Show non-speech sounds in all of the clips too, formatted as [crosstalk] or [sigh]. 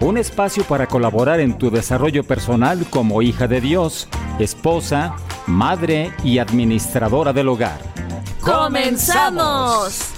un espacio para colaborar en tu desarrollo personal como hija de Dios, esposa, madre y administradora del hogar. ¡Comenzamos!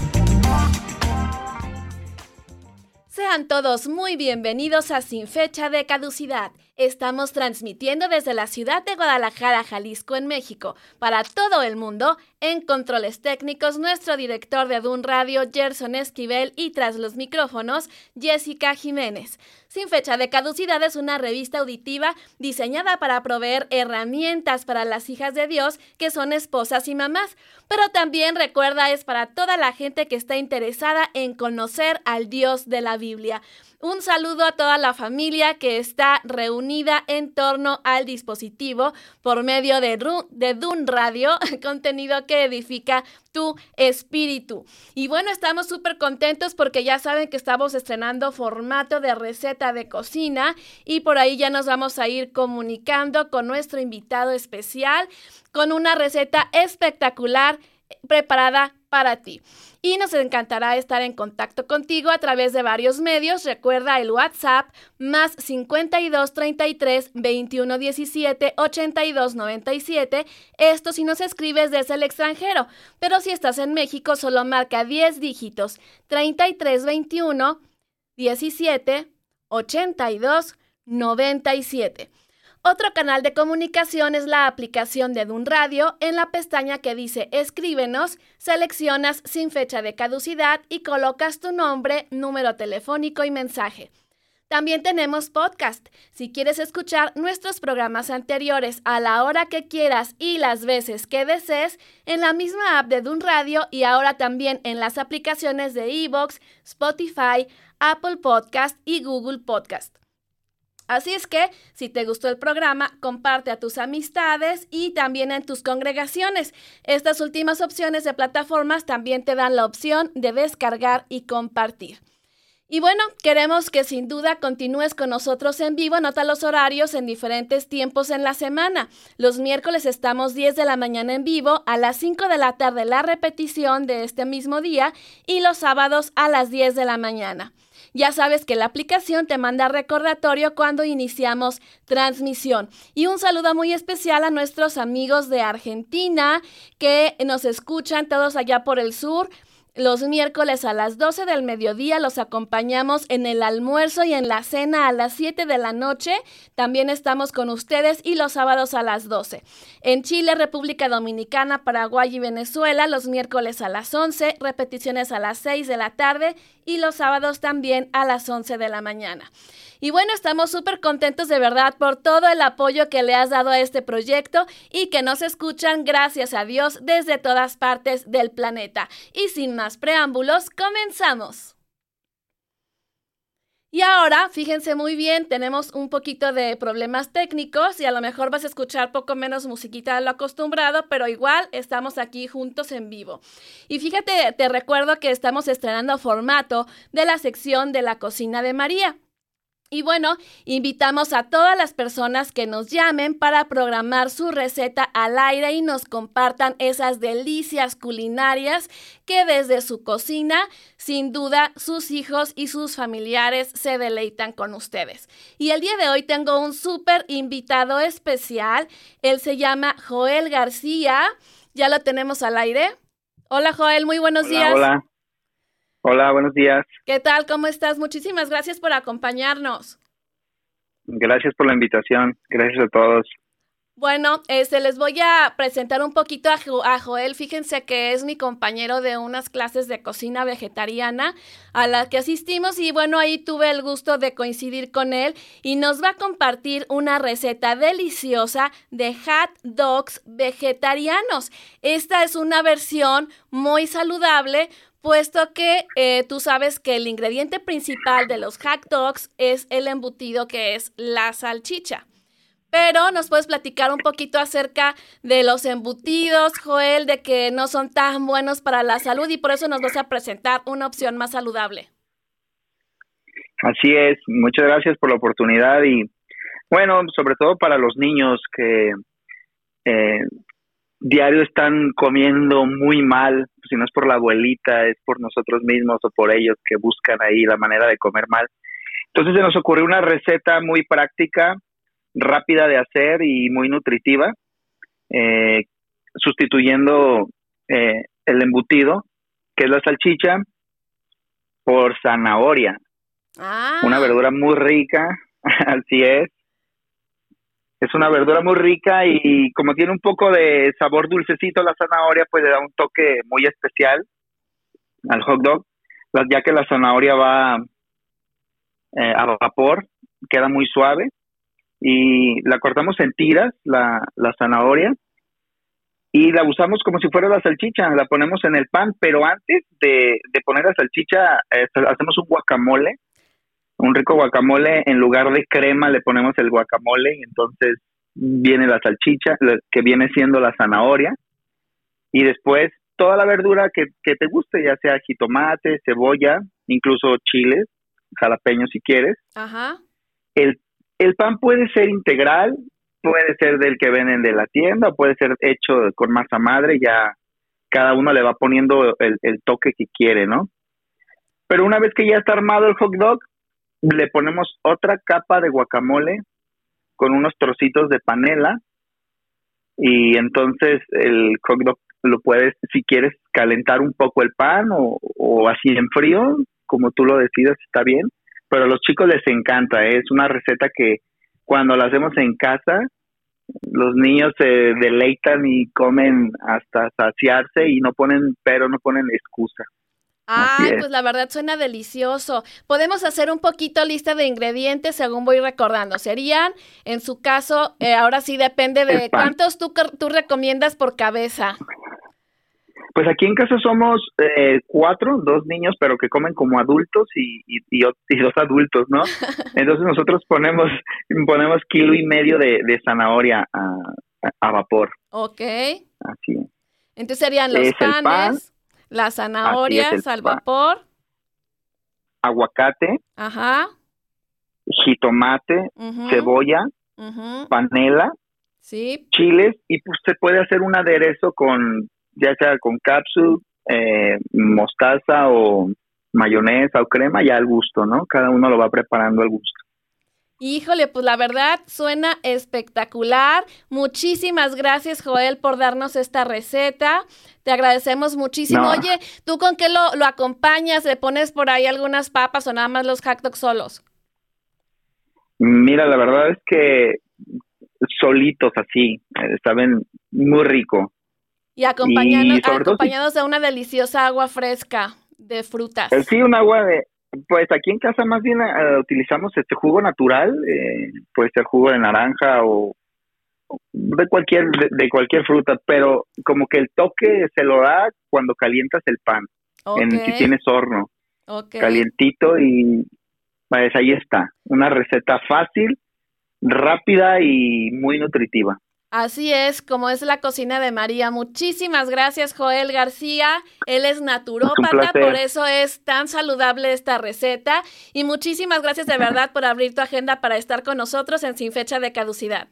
Sean todos muy bienvenidos a Sin Fecha de Caducidad. Estamos transmitiendo desde la ciudad de Guadalajara, Jalisco, en México, para todo el mundo. En controles técnicos, nuestro director de Dun Radio, Gerson Esquivel, y tras los micrófonos, Jessica Jiménez. Sin fecha de caducidad es una revista auditiva diseñada para proveer herramientas para las hijas de Dios que son esposas y mamás, pero también recuerda es para toda la gente que está interesada en conocer al Dios de la Biblia. Un saludo a toda la familia que está reunida en torno al dispositivo por medio de, de Dun Radio, [laughs] contenido que edifica tu espíritu. Y bueno, estamos súper contentos porque ya saben que estamos estrenando formato de receta de cocina y por ahí ya nos vamos a ir comunicando con nuestro invitado especial con una receta espectacular preparada para ti. Y nos encantará estar en contacto contigo a través de varios medios. Recuerda el WhatsApp más 52 33 21 17 82 97. Esto si nos escribes desde el extranjero. Pero si estás en México, solo marca 10 dígitos 33 21 17 82 97. Otro canal de comunicación es la aplicación de Dun Radio. En la pestaña que dice Escríbenos, seleccionas sin fecha de caducidad y colocas tu nombre, número telefónico y mensaje. También tenemos podcast. Si quieres escuchar nuestros programas anteriores a la hora que quieras y las veces que desees, en la misma app de Dun Radio y ahora también en las aplicaciones de Evox, Spotify, Apple Podcast y Google Podcast. Así es que, si te gustó el programa, comparte a tus amistades y también en tus congregaciones. Estas últimas opciones de plataformas también te dan la opción de descargar y compartir. Y bueno, queremos que sin duda continúes con nosotros en vivo. Nota los horarios en diferentes tiempos en la semana. Los miércoles estamos 10 de la mañana en vivo, a las 5 de la tarde la repetición de este mismo día y los sábados a las 10 de la mañana. Ya sabes que la aplicación te manda recordatorio cuando iniciamos transmisión. Y un saludo muy especial a nuestros amigos de Argentina que nos escuchan todos allá por el sur. Los miércoles a las 12 del mediodía los acompañamos en el almuerzo y en la cena a las 7 de la noche. También estamos con ustedes y los sábados a las 12. En Chile, República Dominicana, Paraguay y Venezuela los miércoles a las 11, repeticiones a las 6 de la tarde y los sábados también a las 11 de la mañana. Y bueno, estamos súper contentos de verdad por todo el apoyo que le has dado a este proyecto y que nos escuchan, gracias a Dios, desde todas partes del planeta. Y sin más preámbulos, comenzamos. Y ahora, fíjense muy bien, tenemos un poquito de problemas técnicos y a lo mejor vas a escuchar poco menos musiquita de lo acostumbrado, pero igual estamos aquí juntos en vivo. Y fíjate, te recuerdo que estamos estrenando formato de la sección de la cocina de María. Y bueno, invitamos a todas las personas que nos llamen para programar su receta al aire y nos compartan esas delicias culinarias que desde su cocina, sin duda, sus hijos y sus familiares se deleitan con ustedes. Y el día de hoy tengo un súper invitado especial. Él se llama Joel García. Ya lo tenemos al aire. Hola Joel, muy buenos días. Hola. Hola, buenos días. ¿Qué tal? ¿Cómo estás? Muchísimas gracias por acompañarnos. Gracias por la invitación. Gracias a todos. Bueno, este, les voy a presentar un poquito a, Joel. Fíjense que es mi compañero de unas clases de cocina vegetariana a las que asistimos y bueno, ahí tuve el gusto de coincidir con él y nos va a compartir una receta deliciosa de hot dogs vegetarianos. Esta es una versión muy saludable puesto que eh, tú sabes que el ingrediente principal de los hot dogs es el embutido que es la salchicha. Pero nos puedes platicar un poquito acerca de los embutidos, Joel, de que no son tan buenos para la salud y por eso nos vas a presentar una opción más saludable. Así es, muchas gracias por la oportunidad y bueno, sobre todo para los niños que eh, diario están comiendo muy mal, si no es por la abuelita, es por nosotros mismos o por ellos que buscan ahí la manera de comer mal. Entonces se nos ocurrió una receta muy práctica, rápida de hacer y muy nutritiva, eh, sustituyendo eh, el embutido, que es la salchicha, por zanahoria. Ah. Una verdura muy rica, [laughs] así es. Es una verdura muy rica y como tiene un poco de sabor dulcecito la zanahoria, pues le da un toque muy especial al hot dog, ya que la zanahoria va eh, a vapor, queda muy suave y la cortamos en tiras, la, la zanahoria, y la usamos como si fuera la salchicha, la ponemos en el pan, pero antes de, de poner la salchicha eh, hacemos un guacamole un rico guacamole, en lugar de crema le ponemos el guacamole y entonces viene la salchicha, que viene siendo la zanahoria, y después toda la verdura que, te guste, ya sea jitomate, cebolla, incluso chiles, jalapeños si quieres. Ajá. El, el pan puede ser integral, puede ser del que venden de la tienda, puede ser hecho con masa madre, ya cada uno le va poniendo el, el toque que quiere, ¿no? Pero una vez que ya está armado el hot dog, le ponemos otra capa de guacamole con unos trocitos de panela y entonces el hot dog lo puedes, si quieres, calentar un poco el pan o, así en frío, como tú lo decidas, está bien. Pero a los chicos les encanta, ¿eh? es una receta que cuando la hacemos en casa, los niños se deleitan y comen hasta saciarse y no ponen, pero no ponen excusa. Ay, pues la verdad suena delicioso. Podemos hacer un poquito lista de ingredientes según voy recordando. Serían, en su caso, eh, ahora sí depende de cuántos tú, tú recomiendas por cabeza. Pues aquí en casa somos eh, cuatro, dos niños, pero que comen como adultos y, y, dos adultos, ¿no? [laughs] Entonces nosotros ponemos, ponemos kilo y medio de, zanahoria a, vapor. Ok. Así. Entonces serían los panes las zanahorias al vapor. Aguacate. Ajá. Jitomate, cebolla, panela, sí. chiles y pues se puede hacer un aderezo con ya sea con cápsula, eh, mostaza o mayonesa o crema ya al gusto, ¿no? Cada uno lo va preparando al gusto. Híjole, pues la verdad suena espectacular. Muchísimas gracias, Joel, por darnos esta receta. Te agradecemos muchísimo. Oye, ¿tú con qué lo, acompañas? ¿Le pones por ahí algunas papas o nada más los hot dogs solos? Mira, la verdad es que solitos así, eh, saben muy rico. Y, acompañados de una deliciosa agua fresca de frutas. Eh, sí, un agua de, pues aquí en casa más bien eh, utilizamos este jugo natural, eh, puede ser jugo de naranja o de cualquier de, cualquier fruta, pero como que el toque se lo da cuando calientas el pan, en si tienes horno, calientito y pues ahí está, una receta fácil, rápida y muy nutritiva. Así es, como es la cocina de María. Muchísimas gracias, Joel García. Él es naturópata, por eso es tan saludable esta receta. Y muchísimas gracias de [laughs] verdad por abrir tu agenda para estar con nosotros en Sin Fecha de Caducidad.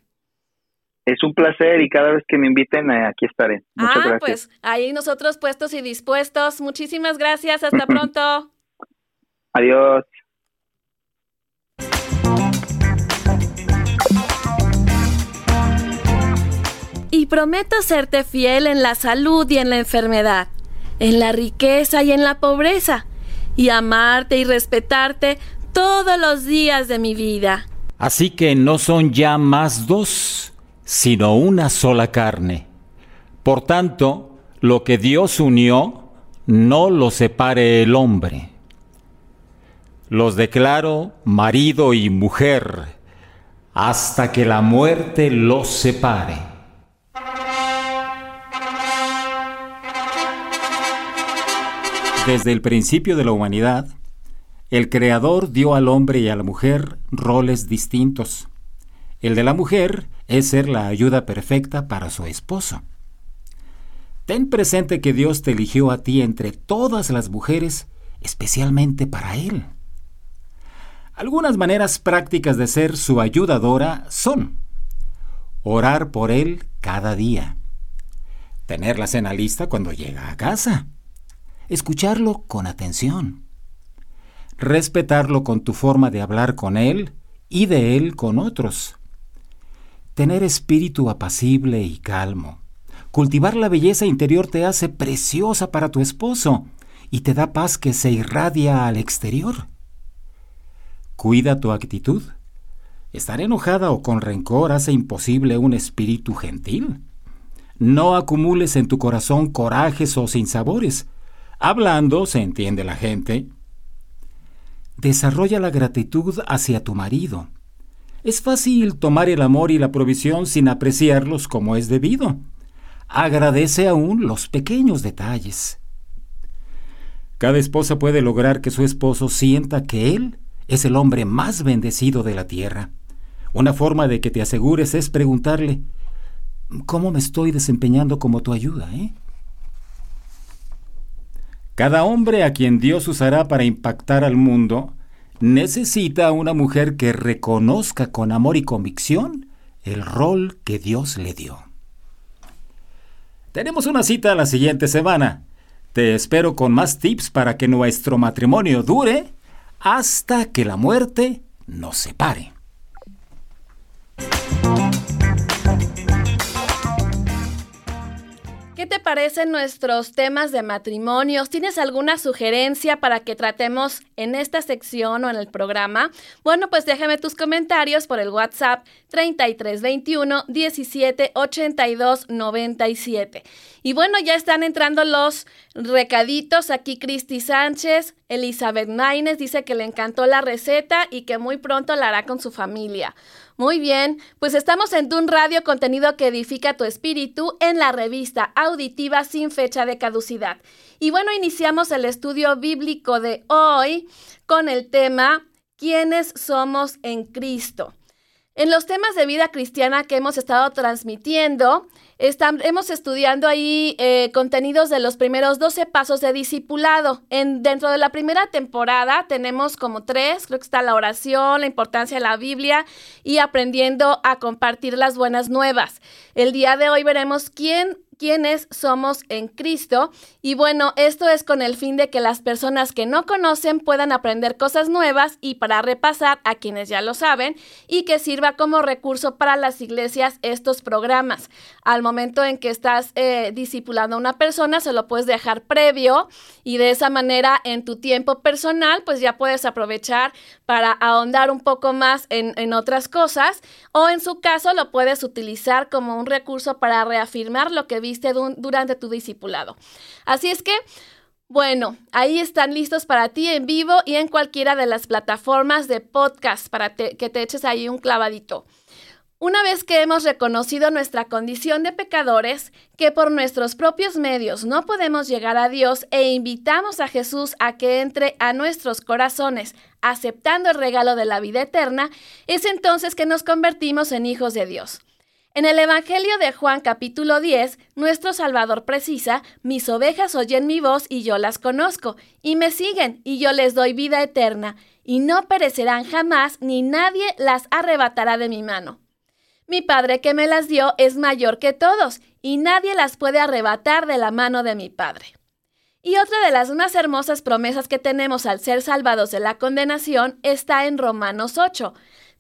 Es un placer y cada vez que me inviten eh, aquí estaré. Muchas ah, pues ahí nosotros puestos y dispuestos. Muchísimas gracias. Hasta [laughs] pronto. Adiós. Prometo serte fiel en la salud y en la enfermedad, en la riqueza y en la pobreza, y amarte y respetarte todos los días de mi vida. Así que no son ya más dos, sino una sola carne. Por tanto, lo que Dios unió, no lo separe el hombre. Los declaro marido y mujer, hasta que la muerte los separe. Desde el principio de la humanidad, el Creador dio al hombre y a la mujer roles distintos. El de la mujer es ser la ayuda perfecta para su esposo. Ten presente que Dios te eligió a ti entre todas las mujeres, especialmente para Él. Algunas maneras prácticas de ser su ayudadora son orar por Él cada día, tener la cena lista cuando llega a casa, escucharlo con atención, respetarlo con tu forma de hablar con Él y de Él con otros, tener espíritu apacible y calmo, Cultivar la belleza interior te hace preciosa para tu esposo y te da paz que se irradia al exterior. Cuida tu actitud. Estar enojada o con rencor hace imposible un espíritu gentil. No acumules en tu corazón corajes o sinsabores. Hablando se entiende la gente. Desarrolla la gratitud hacia tu marido. Es fácil tomar el amor y la provisión sin apreciarlos como es debido agradece aún los pequeños detalles. Cada esposa puede lograr que su esposo sienta que él es el hombre más bendecido de la tierra. Una forma de que te asegures es preguntarle, ¿cómo me estoy desempeñando como tu ayuda? Eh? Cada hombre a quien Dios usará para impactar al mundo necesita una mujer que reconozca con amor y convicción el rol que Dios le dio. Tenemos una cita la siguiente semana. Te espero con más tips para que nuestro matrimonio dure hasta que la muerte nos separe. ¿Qué te parecen nuestros temas de matrimonios? ¿Tienes alguna sugerencia para que tratemos en esta sección o en el programa? Bueno, pues déjame tus comentarios por el WhatsApp 3321 17 82 97. Y bueno, ya están entrando los recaditos. Aquí Cristi Sánchez, Elizabeth Maines dice que le encantó la receta y que muy pronto la hará con su familia. Muy bien, pues estamos en Dun Radio, contenido que edifica tu espíritu, en la revista auditiva sin fecha de caducidad. Y bueno, iniciamos el estudio bíblico de hoy con el tema ¿Quiénes somos en Cristo? En los temas de vida cristiana que hemos estado transmitiendo, hemos estudiando ahí eh, contenidos de los primeros 12 pasos de discipulado. En, dentro de la primera temporada tenemos como tres, creo que está la oración, la importancia de la Biblia y aprendiendo a compartir las buenas nuevas. El día de hoy veremos quién quiénes somos en Cristo. Y bueno, esto es con el fin de que las personas que no conocen puedan aprender cosas nuevas y para repasar a quienes ya lo saben y que sirva como recurso para las iglesias estos programas. Al momento en que estás eh, discipulando a una persona, se lo puedes dejar previo y de esa manera en tu tiempo personal, pues ya puedes aprovechar para ahondar un poco más en, en otras cosas o en su caso lo puedes utilizar como un recurso para reafirmar lo que viste durante tu discipulado. Así es que, bueno, ahí están listos para ti en vivo y en cualquiera de las plataformas de podcast para que te eches ahí un clavadito. Una vez que hemos reconocido nuestra condición de pecadores, que por nuestros propios medios no podemos llegar a Dios e invitamos a Jesús a que entre a nuestros corazones aceptando el regalo de la vida eterna, es entonces que nos convertimos en hijos de Dios. En el Evangelio de Juan capítulo 10, nuestro Salvador precisa, mis ovejas oyen mi voz y yo las conozco, y me siguen, y yo les doy vida eterna, y no perecerán jamás, ni nadie las arrebatará de mi mano. Mi Padre que me las dio es mayor que todos, y nadie las puede arrebatar de la mano de mi Padre. Y otra de las más hermosas promesas que tenemos al ser salvados de la condenación está en Romanos 8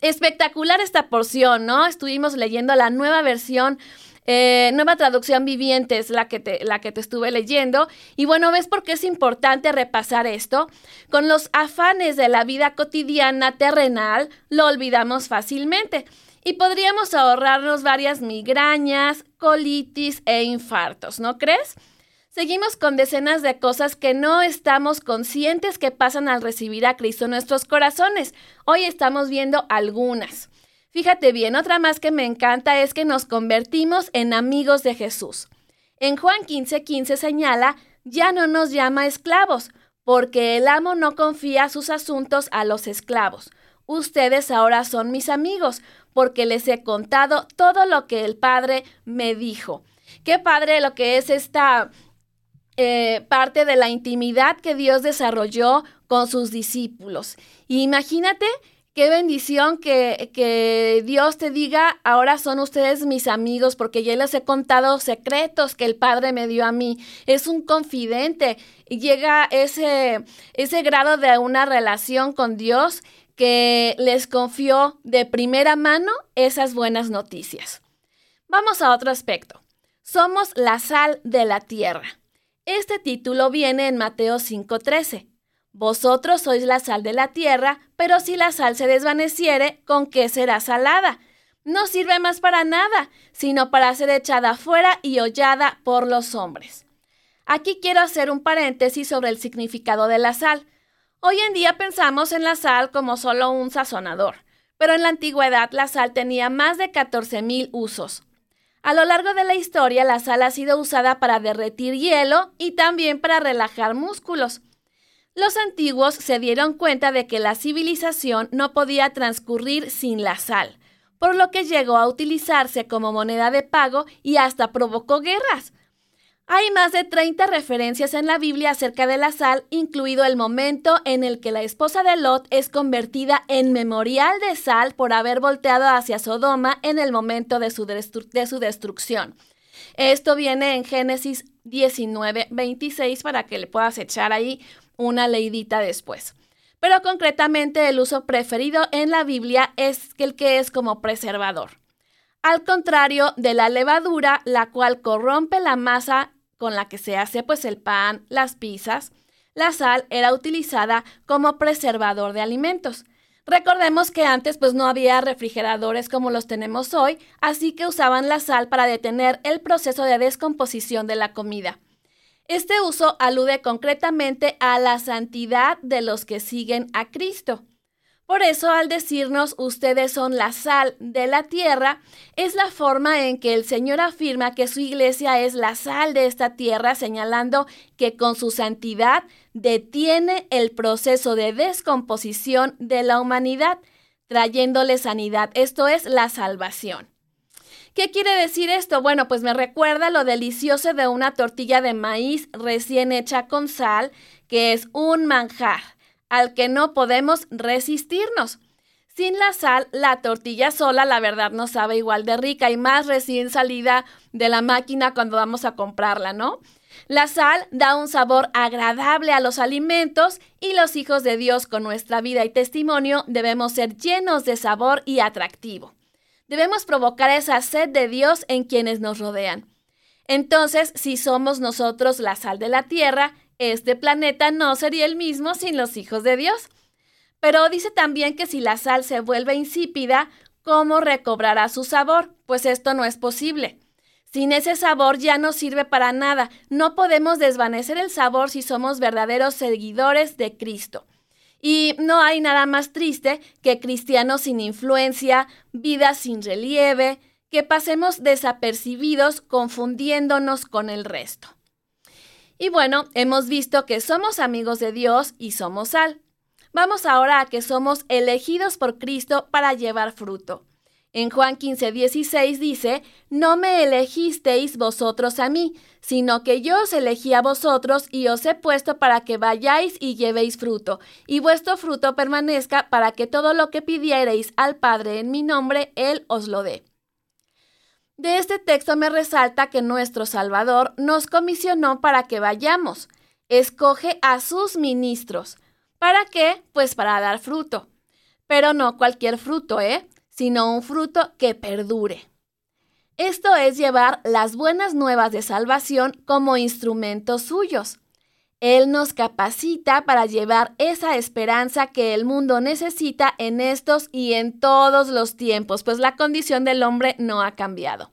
espectacular esta porción, ¿no? Estuvimos leyendo la nueva versión Eh, nueva traducción viviente es la que, te, la que te estuve leyendo. Y bueno, ¿ves por qué es importante repasar esto? Con los afanes de la vida cotidiana terrenal lo olvidamos fácilmente y podríamos ahorrarnos varias migrañas, colitis e infartos, ¿no crees? Seguimos con decenas de cosas que no estamos conscientes que pasan al recibir a Cristo en nuestros corazones. Hoy estamos viendo algunas. Fíjate bien, otra más que me encanta es que nos convertimos en amigos de Jesús. En Juan 15:15 15 señala, ya no nos llama esclavos, porque el amo no confía sus asuntos a los esclavos. Ustedes ahora son mis amigos, porque les he contado todo lo que el Padre me dijo. Qué padre lo que es esta eh, parte de la intimidad que Dios desarrolló con sus discípulos. imagínate Qué bendición que, que, Dios te diga, ahora son ustedes mis amigos, porque ya les he contado secretos que el Padre me dio a mí. Es un confidente y llega ese, ese grado de una relación con Dios que les confió de primera mano esas buenas noticias. Vamos a otro aspecto. Somos la sal de la tierra. Este título viene en Mateo 5:13. Vosotros sois la sal de la tierra, pero si la sal se desvaneciere, ¿con qué será salada? No sirve más para nada, sino para ser echada fuera y hollada por los hombres. Aquí quiero hacer un paréntesis sobre el significado de la sal. Hoy en día pensamos en la sal como solo un sazonador, pero en la antigüedad la sal tenía más de 14.000 usos. A lo largo de la historia la sal ha sido usada para derretir hielo y también para relajar músculos. Los antiguos se dieron cuenta de que la civilización no podía transcurrir sin la sal, por lo que llegó a utilizarse como moneda de pago y hasta provocó guerras. Hay más de 30 referencias en la Biblia acerca de la sal, incluido el momento en el que la esposa de Lot es convertida en memorial de sal por haber volteado hacia Sodoma en el momento de su, de su destrucción. Esto viene en Génesis 19, 26 para que le puedas echar ahí una leidita después. Pero concretamente el uso preferido en la Biblia es el que es como preservador. Al contrario de la levadura, la cual corrompe la masa con la que se hace pues el pan, las pizzas, la sal era utilizada como preservador de alimentos. Recordemos que antes pues no había refrigeradores como los tenemos hoy, así que usaban la sal para detener el proceso de descomposición de la comida. Este uso alude concretamente a la santidad de los que siguen a Cristo. Por eso, al decirnos ustedes son la sal de la tierra, es la forma en que el Señor afirma que su iglesia es la sal de esta tierra, señalando que con su santidad detiene el proceso de descomposición de la humanidad, trayéndole sanidad. Esto es la salvación. ¿Qué quiere decir esto? Bueno, pues me recuerda lo delicioso de una tortilla de maíz recién hecha con sal, que es un manjar al que no podemos resistirnos. Sin la sal, la tortilla sola, la verdad, no sabe igual de rica y más recién salida de la máquina cuando vamos a comprarla, ¿no? La sal da un sabor agradable a los alimentos y los hijos de Dios con nuestra vida y testimonio debemos ser llenos de sabor y atractivo. Debemos provocar esa sed de Dios en quienes nos rodean. Entonces, si somos nosotros la sal de la tierra, este planeta no sería el mismo sin los hijos de Dios. Pero dice también que si la sal se vuelve insípida, ¿cómo recobrará su sabor? Pues esto no es posible. Sin ese sabor ya no sirve para nada. No podemos desvanecer el sabor si somos verdaderos seguidores de Cristo. Y no hay nada más triste que cristianos sin influencia, vidas sin relieve, que pasemos desapercibidos confundiéndonos con el resto. Y bueno, hemos visto que somos amigos de Dios y somos sal. Vamos ahora a que somos elegidos por Cristo para llevar fruto. En Juan 15, 16 dice, No me elegisteis vosotros a mí, sino que yo os elegí a vosotros y os he puesto para que vayáis y llevéis fruto, y vuestro fruto permanezca para que todo lo que pidiereis al Padre en mi nombre, Él os lo dé. De este texto me resalta que nuestro Salvador nos comisionó para que vayamos. Escoge a sus ministros. ¿Para qué? Pues para dar fruto. Pero no cualquier fruto, ¿eh? Sino un fruto que perdure. Esto es llevar las buenas nuevas de salvación como instrumentos suyos. Él nos capacita para llevar esa esperanza que el mundo necesita en estos y en todos los tiempos, pues la condición del hombre no ha cambiado.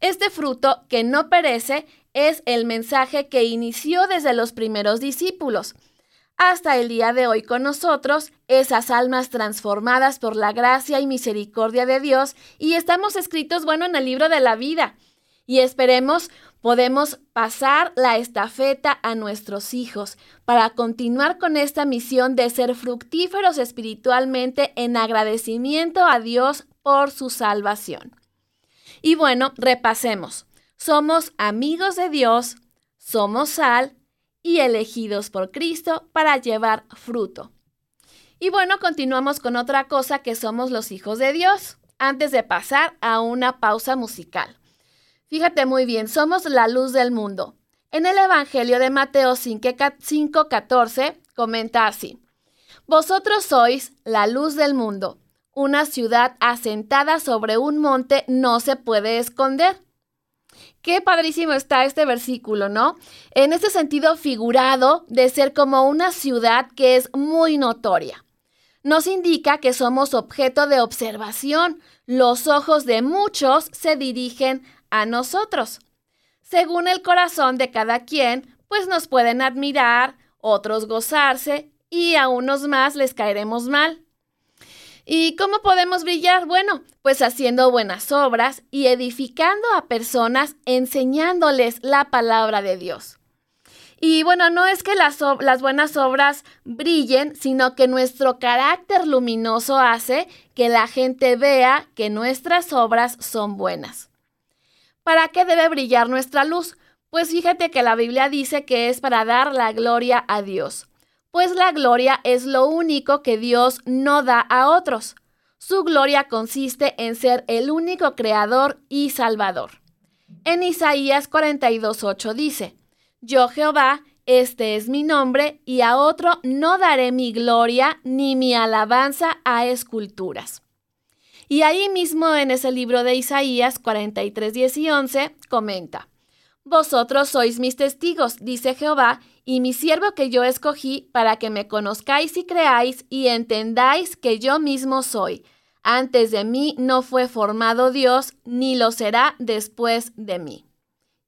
Este fruto que no perece es el mensaje que inició desde los primeros discípulos hasta el día de hoy con nosotros, esas almas transformadas por la gracia y misericordia de Dios, y estamos escritos, bueno, en el libro de la vida. Y esperemos podemos pasar la estafeta a nuestros hijos para continuar con esta misión de ser fructíferos espiritualmente en agradecimiento a Dios por su salvación. Y bueno, repasemos. Somos amigos de Dios, somos sal y elegidos por Cristo para llevar fruto. Y bueno, continuamos con otra cosa que somos los hijos de Dios, antes de pasar a una pausa musical. Fíjate muy bien, somos la luz del mundo. En el Evangelio de Mateo 5:14 comenta así, Vosotros sois la luz del mundo. Una ciudad asentada sobre un monte no se puede esconder. Qué padrísimo está este versículo, ¿no? En ese sentido figurado de ser como una ciudad que es muy notoria. Nos indica que somos objeto de observación. Los ojos de muchos se dirigen a nosotros. Según el corazón de cada quien, pues nos pueden admirar, otros gozarse y a unos más les caeremos mal. ¿Y cómo podemos brillar? Bueno, pues haciendo buenas obras y edificando a personas, enseñándoles la palabra de Dios. Y bueno, no es que las, las, buenas obras brillen, sino que nuestro carácter luminoso hace que la gente vea que nuestras obras son buenas. ¿Para qué debe brillar nuestra luz? Pues fíjate que la Biblia dice que es para dar la gloria a Dios pues la gloria es lo único que Dios no da a otros. Su gloria consiste en ser el único creador y salvador. En Isaías 42.8 dice, Yo Jehová, este es mi nombre, y a otro no daré mi gloria ni mi alabanza a esculturas. Y ahí mismo en ese libro de Isaías 43, y 11 comenta, Vosotros sois mis testigos, dice Jehová, y mi siervo que yo escogí para que me conozcáis y creáis y entendáis que yo mismo soy. Antes de mí no fue formado Dios, ni lo será después de mí.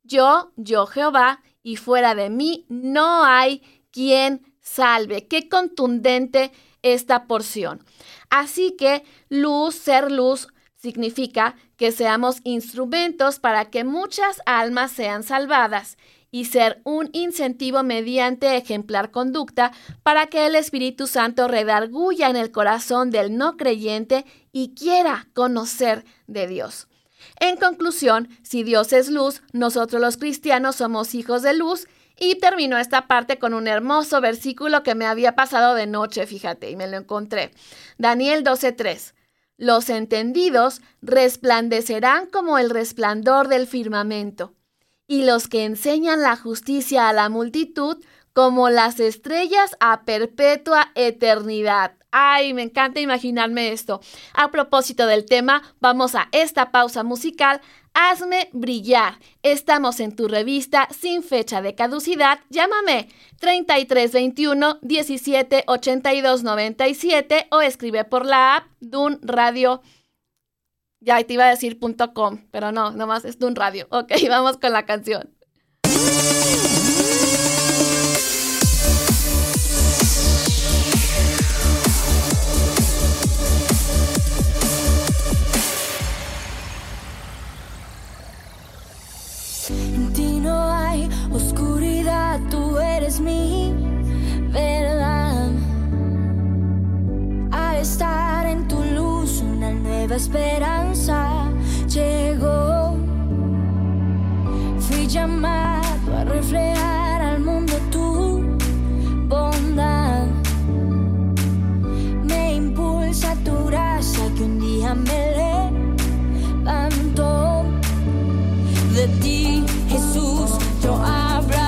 Yo, yo Jehová, y fuera de mí no hay quien salve. Qué contundente esta porción. Así que luz, ser luz, significa que seamos instrumentos para que muchas almas sean salvadas y ser un incentivo mediante ejemplar conducta para que el Espíritu Santo redarguya en el corazón del no creyente y quiera conocer de Dios. En conclusión, si Dios es luz, nosotros los cristianos somos hijos de luz y terminó esta parte con un hermoso versículo que me había pasado de noche, fíjate, y me lo encontré. Daniel 12:3. Los entendidos resplandecerán como el resplandor del firmamento y los que enseñan la justicia a la multitud como las estrellas a perpetua eternidad. Ay, me encanta imaginarme esto. A propósito del tema, vamos a esta pausa musical. Hazme brillar. Estamos en tu revista sin fecha de caducidad. Llámame 3321 178297 o escribe por la app Dun Radio ya te iba a decir .com, pero no, nomás es de un radio. Ok, [laughs] vamos con la canción. Oscuridad, tú eres mi verdad. Al estar en tu luz, una nueva esperanza llegó. Fui llamado a reflejar al mundo tu bondad. Me impulsa tu gracia que un día me levantó de ti, Jesús. Yo hablaré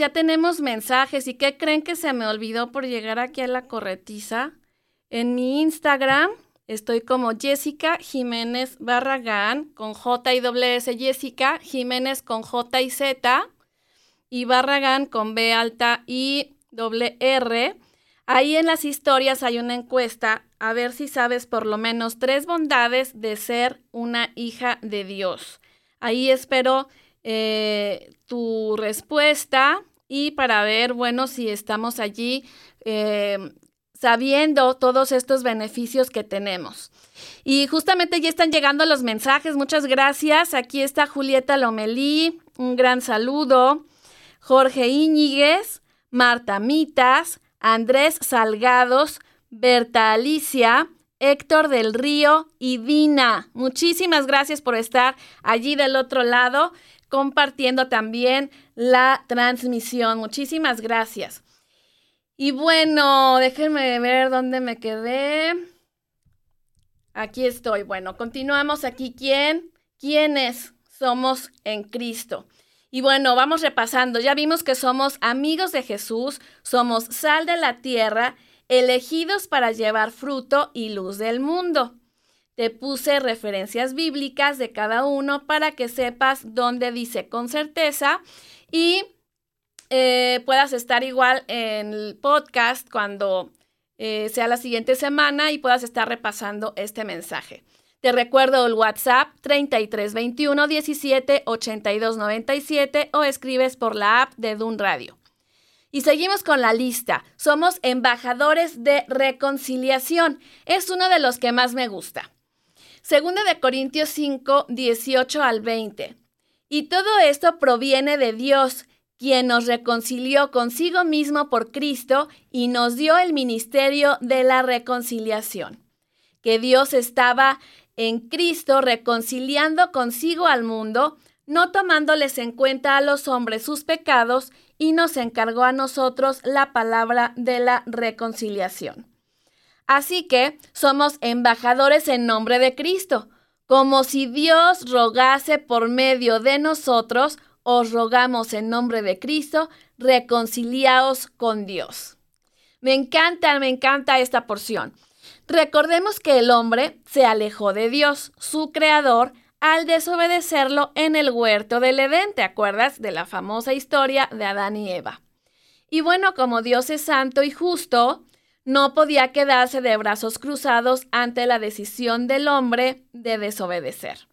ya tenemos mensajes. ¿Y qué creen que se me olvidó por llegar aquí a la corretiza? En mi Instagram estoy como Jessica Jiménez Barragán con J y S Jessica, Jiménez con J y Z y Barragán con B alta y doble R. Ahí en las historias hay una encuesta a ver si sabes por lo menos tres bondades de ser una hija de Dios. Ahí espero eh, tu respuesta y para ver, bueno, si estamos allí eh, sabiendo todos estos beneficios que tenemos. Y justamente ya están llegando los mensajes, muchas gracias. Aquí está Julieta Lomelí, un gran saludo. Jorge Íñiguez, Marta Mitas, Andrés Salgados, Berta Alicia, Héctor del Río y Dina. Muchísimas gracias por estar allí del otro lado, compartiendo también la transmisión. Muchísimas gracias. Y bueno, déjenme ver dónde me quedé. Aquí estoy. Bueno, continuamos aquí. ¿Quién? ¿Quiénes somos en Cristo? Y bueno, vamos repasando. Ya vimos que somos amigos de Jesús, somos sal de la tierra, elegidos para llevar fruto y luz del mundo. Te puse referencias bíblicas de cada uno para que sepas dónde dice con certeza y eh, puedas estar igual en el podcast cuando eh, sea la siguiente semana y puedas estar repasando este mensaje. Te recuerdo el WhatsApp 3321 17 82 97 o escribes por la app de Dun Radio. Y seguimos con la lista. Somos embajadores de reconciliación. Es uno de los que más me gusta. Segunda de Corintios 5, 18 al 20. Y todo esto proviene de Dios, quien nos reconcilió consigo mismo por Cristo y nos dio el ministerio de la reconciliación. Que Dios estaba en Cristo reconciliando consigo al mundo, no tomándoles en cuenta a los hombres sus pecados, y nos encargó a nosotros la palabra de la reconciliación. Así que somos embajadores en nombre de Cristo, como si Dios rogase por medio de nosotros, os rogamos en nombre de Cristo, reconciliaos con Dios. Me encanta, me encanta esta porción. Recordemos que el hombre se alejó de Dios, su creador, al desobedecerlo en el huerto del Edén. ¿Te acuerdas de la famosa historia de Adán y Eva? Y bueno, como Dios es santo y justo, no podía quedarse de brazos cruzados ante la decisión del hombre de desobedecer.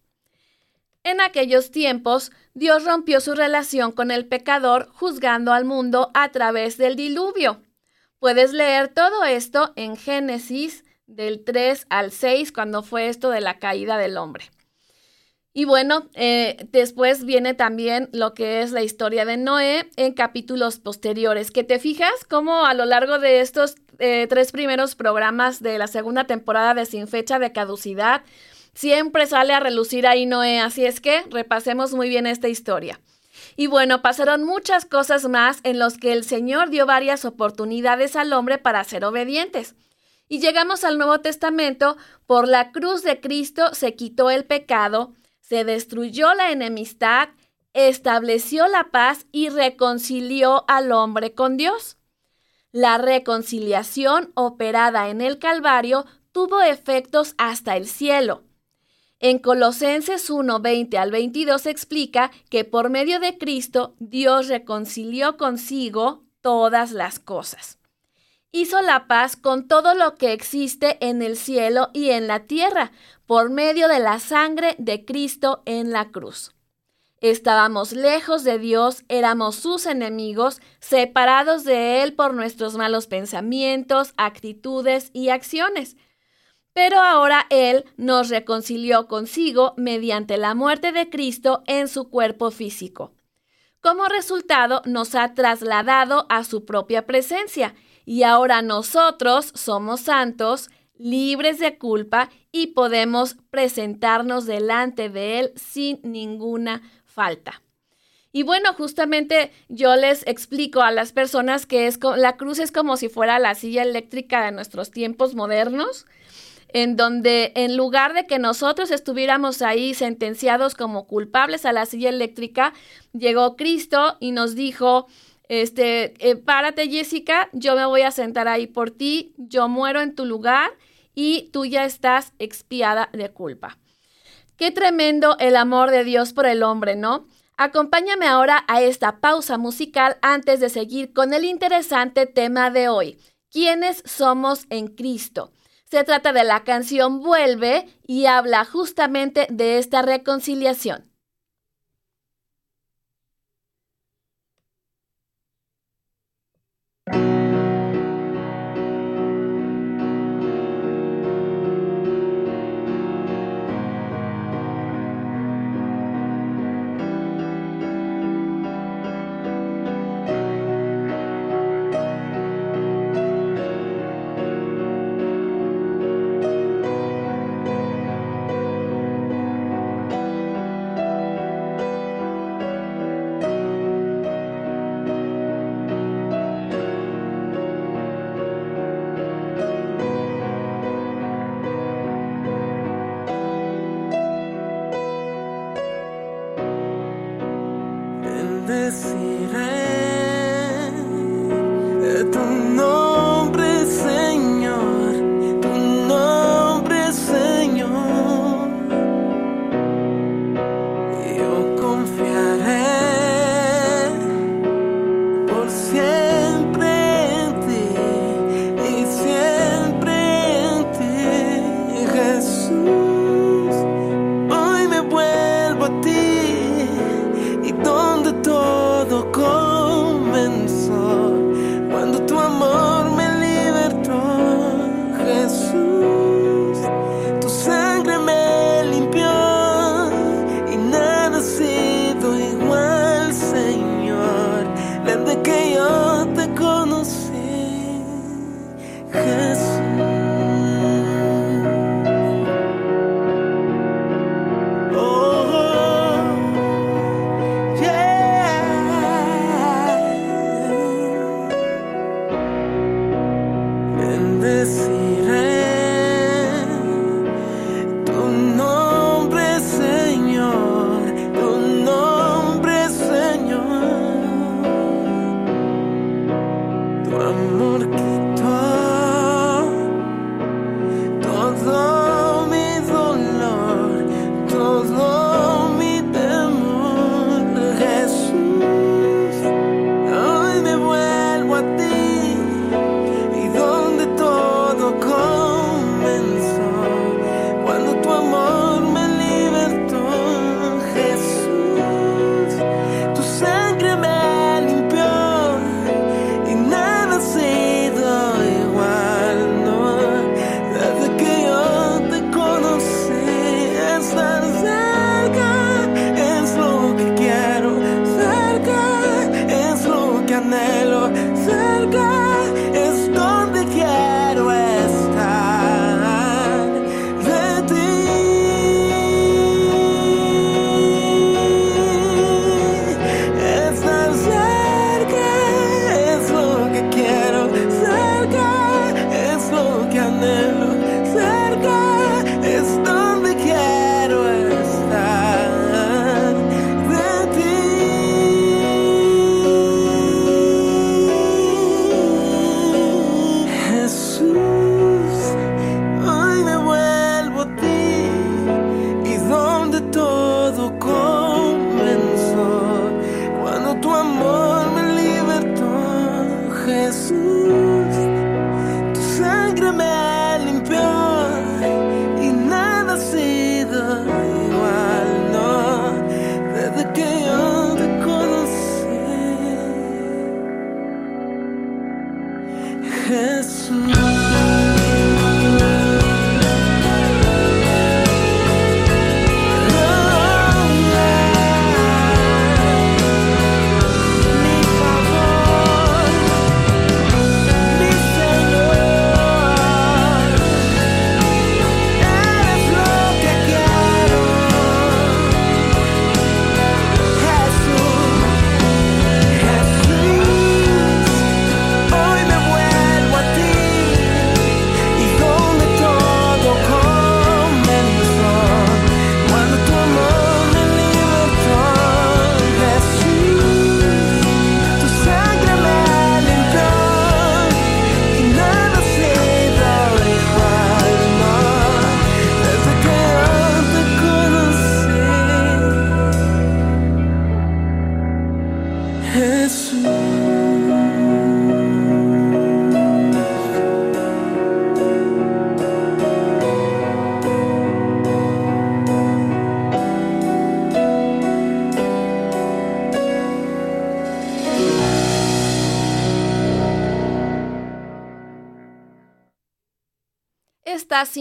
En aquellos tiempos, Dios rompió su relación con el pecador juzgando al mundo a través del diluvio. Puedes leer todo esto en Génesis del 3 al 6, cuando fue esto de la caída del hombre. Y bueno, eh, después viene también lo que es la historia de Noé en capítulos posteriores, que te fijas cómo a lo largo de estos eh, tres primeros programas de la segunda temporada de Sin Fecha de Caducidad, siempre sale a relucir ahí Noé, así es que repasemos muy bien esta historia. Y bueno, pasaron muchas cosas más en los que el Señor dio varias oportunidades al hombre para ser obedientes. Y llegamos al Nuevo Testamento, por la cruz de Cristo se quitó el pecado, se destruyó la enemistad, estableció la paz y reconcilió al hombre con Dios. La reconciliación operada en el Calvario tuvo efectos hasta el cielo. En Colosenses 1, 20 al 22 explica que por medio de Cristo Dios reconcilió consigo todas las cosas. Hizo la paz con todo lo que existe en el cielo y en la tierra por medio de la sangre de Cristo en la cruz. Estábamos lejos de Dios, éramos sus enemigos, separados de Él por nuestros malos pensamientos, actitudes y acciones. Pero ahora Él nos reconcilió consigo mediante la muerte de Cristo en su cuerpo físico. Como resultado, nos ha trasladado a su propia presencia y ahora nosotros somos santos, libres de culpa y podemos presentarnos delante de Él sin ninguna falta. Y bueno, justamente yo les explico a las personas que es la cruz es como si fuera la silla eléctrica de nuestros tiempos modernos en donde en lugar de que nosotros estuviéramos ahí sentenciados como culpables a la silla eléctrica, llegó Cristo y nos dijo, este, eh, párate Jessica, yo me voy a sentar ahí por ti, yo muero en tu lugar y tú ya estás expiada de culpa. Qué tremendo el amor de Dios por el hombre, ¿no? Acompáñame ahora a esta pausa musical antes de seguir con el interesante tema de hoy. ¿Quiénes somos en Cristo? Se trata de la canción Vuelve y habla justamente de esta reconciliación.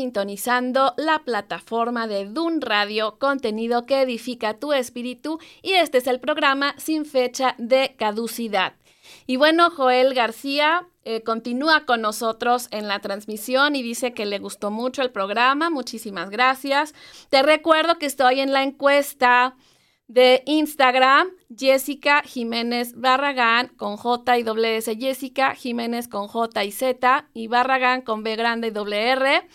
Sintonizando la plataforma de Dun Radio, contenido que edifica tu espíritu, y este es el programa sin fecha de caducidad. Y bueno, Joel García eh, continúa con nosotros en la transmisión y dice que le gustó mucho el programa. Muchísimas gracias. Te recuerdo que estoy en la encuesta de Instagram, Jessica Jiménez Barragán con J y doble S, Jessica Jiménez con J y Z y Barragán con B grande y doble R.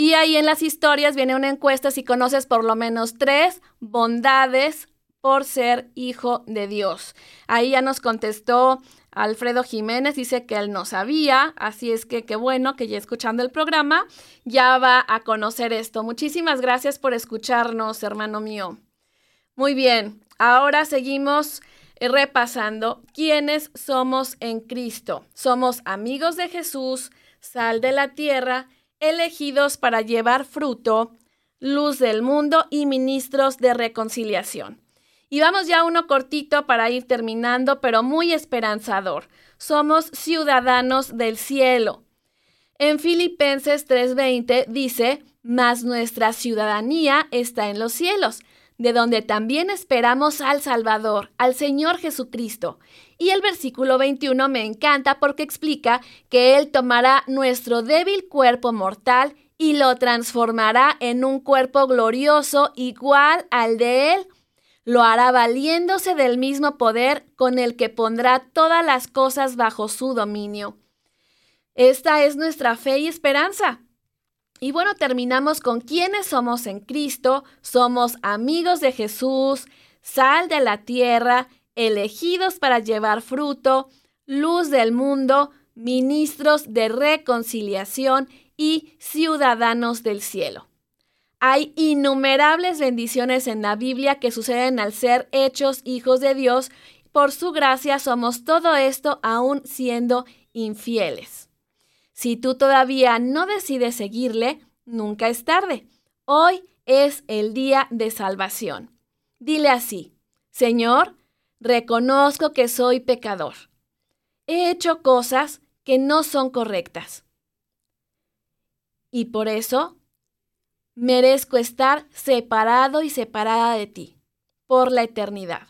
Y ahí en las historias viene una encuesta si conoces por lo menos tres bondades por ser hijo de Dios. Ahí ya nos contestó Alfredo Jiménez, dice que él no sabía, así es que qué bueno que ya escuchando el programa ya va a conocer esto. Muchísimas gracias por escucharnos, hermano mío. Muy bien, ahora seguimos eh, repasando quiénes somos en Cristo. Somos amigos de Jesús, sal de la tierra, elegidos para llevar fruto, luz del mundo y ministros de reconciliación. Y vamos ya uno cortito para ir terminando, pero muy esperanzador. Somos ciudadanos del cielo. En Filipenses 3:20 dice, mas nuestra ciudadanía está en los cielos de donde también esperamos al Salvador, al Señor Jesucristo. Y el versículo 21 me encanta porque explica que Él tomará nuestro débil cuerpo mortal y lo transformará en un cuerpo glorioso igual al de Él. Lo hará valiéndose del mismo poder con el que pondrá todas las cosas bajo su dominio. Esta es nuestra fe y esperanza. Y bueno, terminamos con quiénes somos en Cristo. Somos amigos de Jesús, sal de la tierra, elegidos para llevar fruto, luz del mundo, ministros de reconciliación y ciudadanos del cielo. Hay innumerables bendiciones en la Biblia que suceden al ser hechos hijos de Dios. Por su gracia somos todo esto aún siendo infieles. Si tú todavía no decides seguirle, nunca es tarde. Hoy es el día de salvación. Dile así, Señor, reconozco que soy pecador. He hecho cosas que no son correctas. Y por eso merezco estar separado y separada de ti por la eternidad.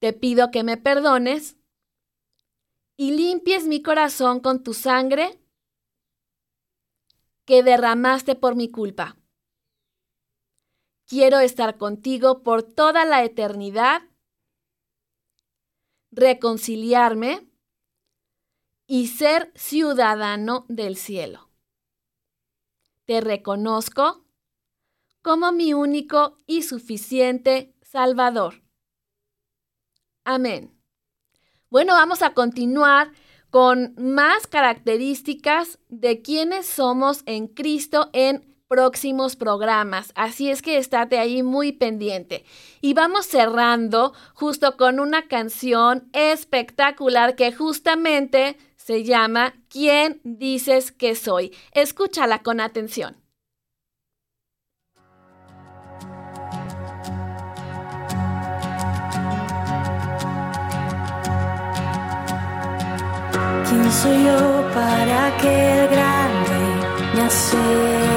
Te pido que me perdones y limpies mi corazón con tu sangre que derramaste por mi culpa. Quiero estar contigo por toda la eternidad, reconciliarme y ser ciudadano del cielo. Te reconozco como mi único y suficiente Salvador. Amén. Bueno, vamos a continuar con más características de quiénes somos en Cristo en próximos programas. Así es que estate ahí muy pendiente. Y vamos cerrando justo con una canción espectacular que justamente se llama ¿Quién dices que soy? Escúchala con atención. ¿Quién soy yo para que el gran rey me aceptase?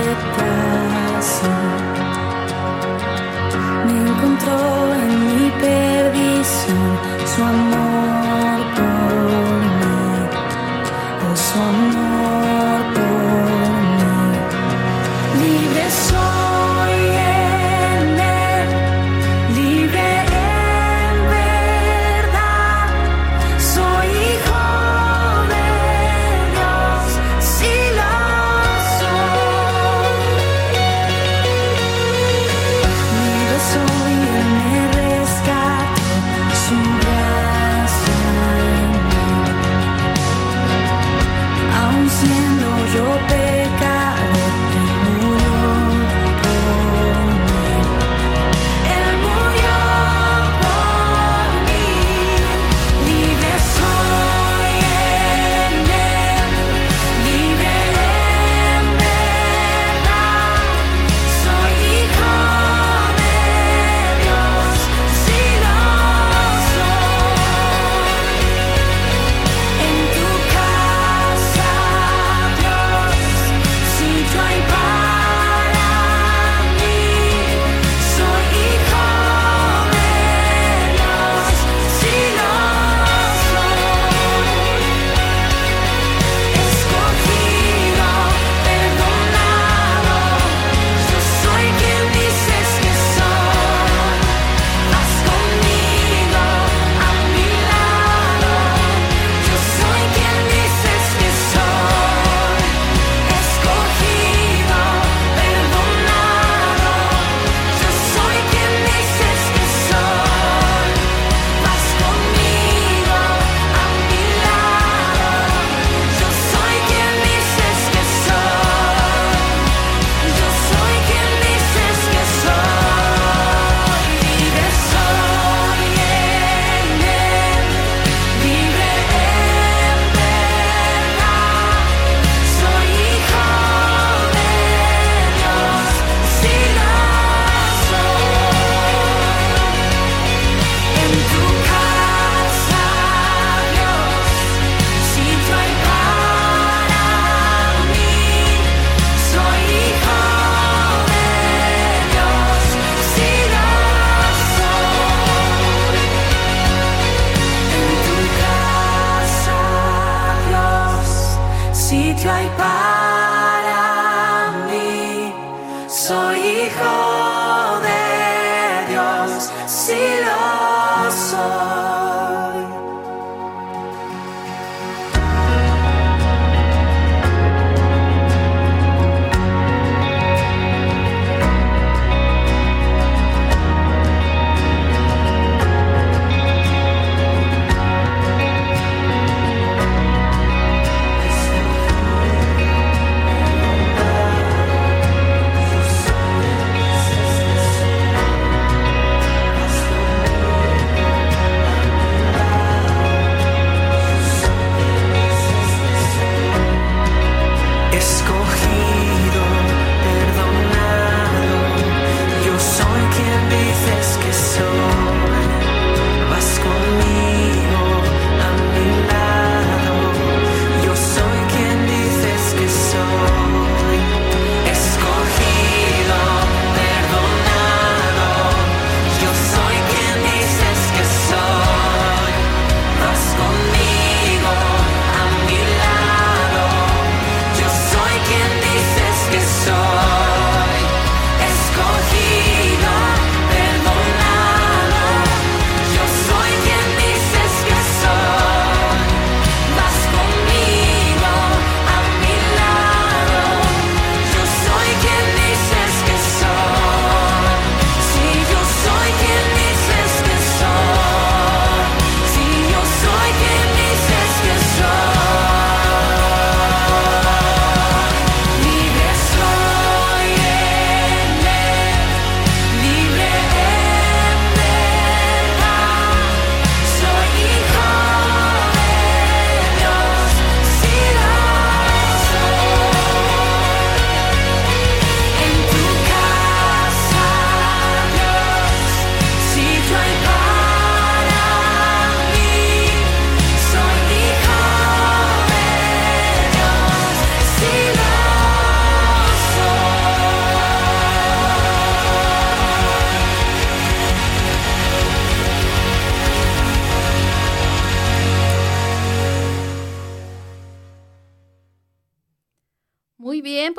sitio hay para mí. Soy hijo de Dios, si lo soy.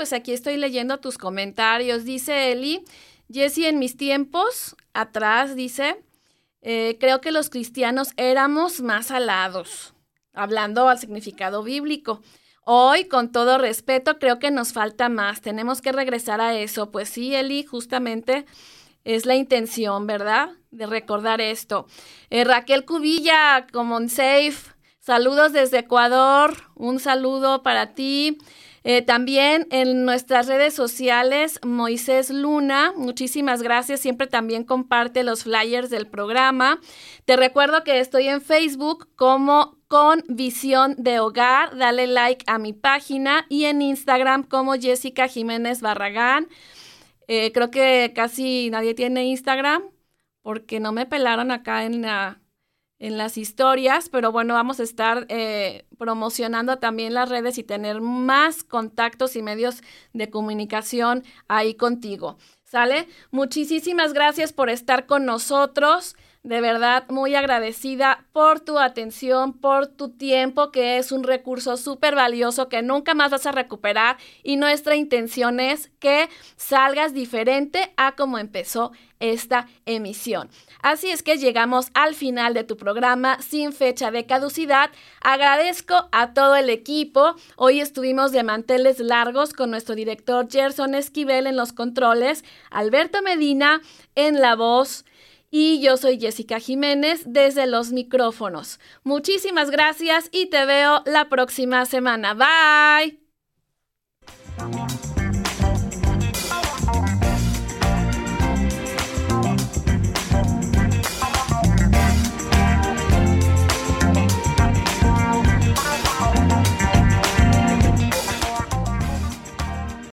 Pues aquí estoy leyendo tus comentarios. Dice Eli, Jesse, en mis tiempos atrás, dice, eh, creo que los cristianos éramos más alados, hablando al significado bíblico. Hoy, con todo respeto, creo que nos falta más. Tenemos que regresar a eso. Pues sí, Eli, justamente es la intención, ¿verdad? De recordar esto. Eh, Raquel Cubilla, Common Safe, saludos desde Ecuador. Un saludo para ti. Eh, también en nuestras redes sociales, Moisés Luna, muchísimas gracias. Siempre también comparte los flyers del programa. Te recuerdo que estoy en Facebook como con visión de hogar. Dale like a mi página y en Instagram como Jessica Jiménez Barragán. Eh, creo que casi nadie tiene Instagram porque no me pelaron acá en la en las historias, pero bueno, vamos a estar eh, promocionando también las redes y tener más contactos y medios de comunicación ahí contigo. ¿Sale? Muchísimas gracias por estar con nosotros. De verdad, muy agradecida por tu atención, por tu tiempo, que es un recurso súper valioso que nunca más vas a recuperar. Y nuestra intención es que salgas diferente a como empezó esta emisión. Así es que llegamos al final de tu programa sin fecha de caducidad. Agradezco a todo el equipo. Hoy estuvimos de manteles largos con nuestro director Gerson Esquivel en los controles, Alberto Medina en la voz. Y yo soy Jessica Jiménez desde los micrófonos. Muchísimas gracias y te veo la próxima semana. Bye.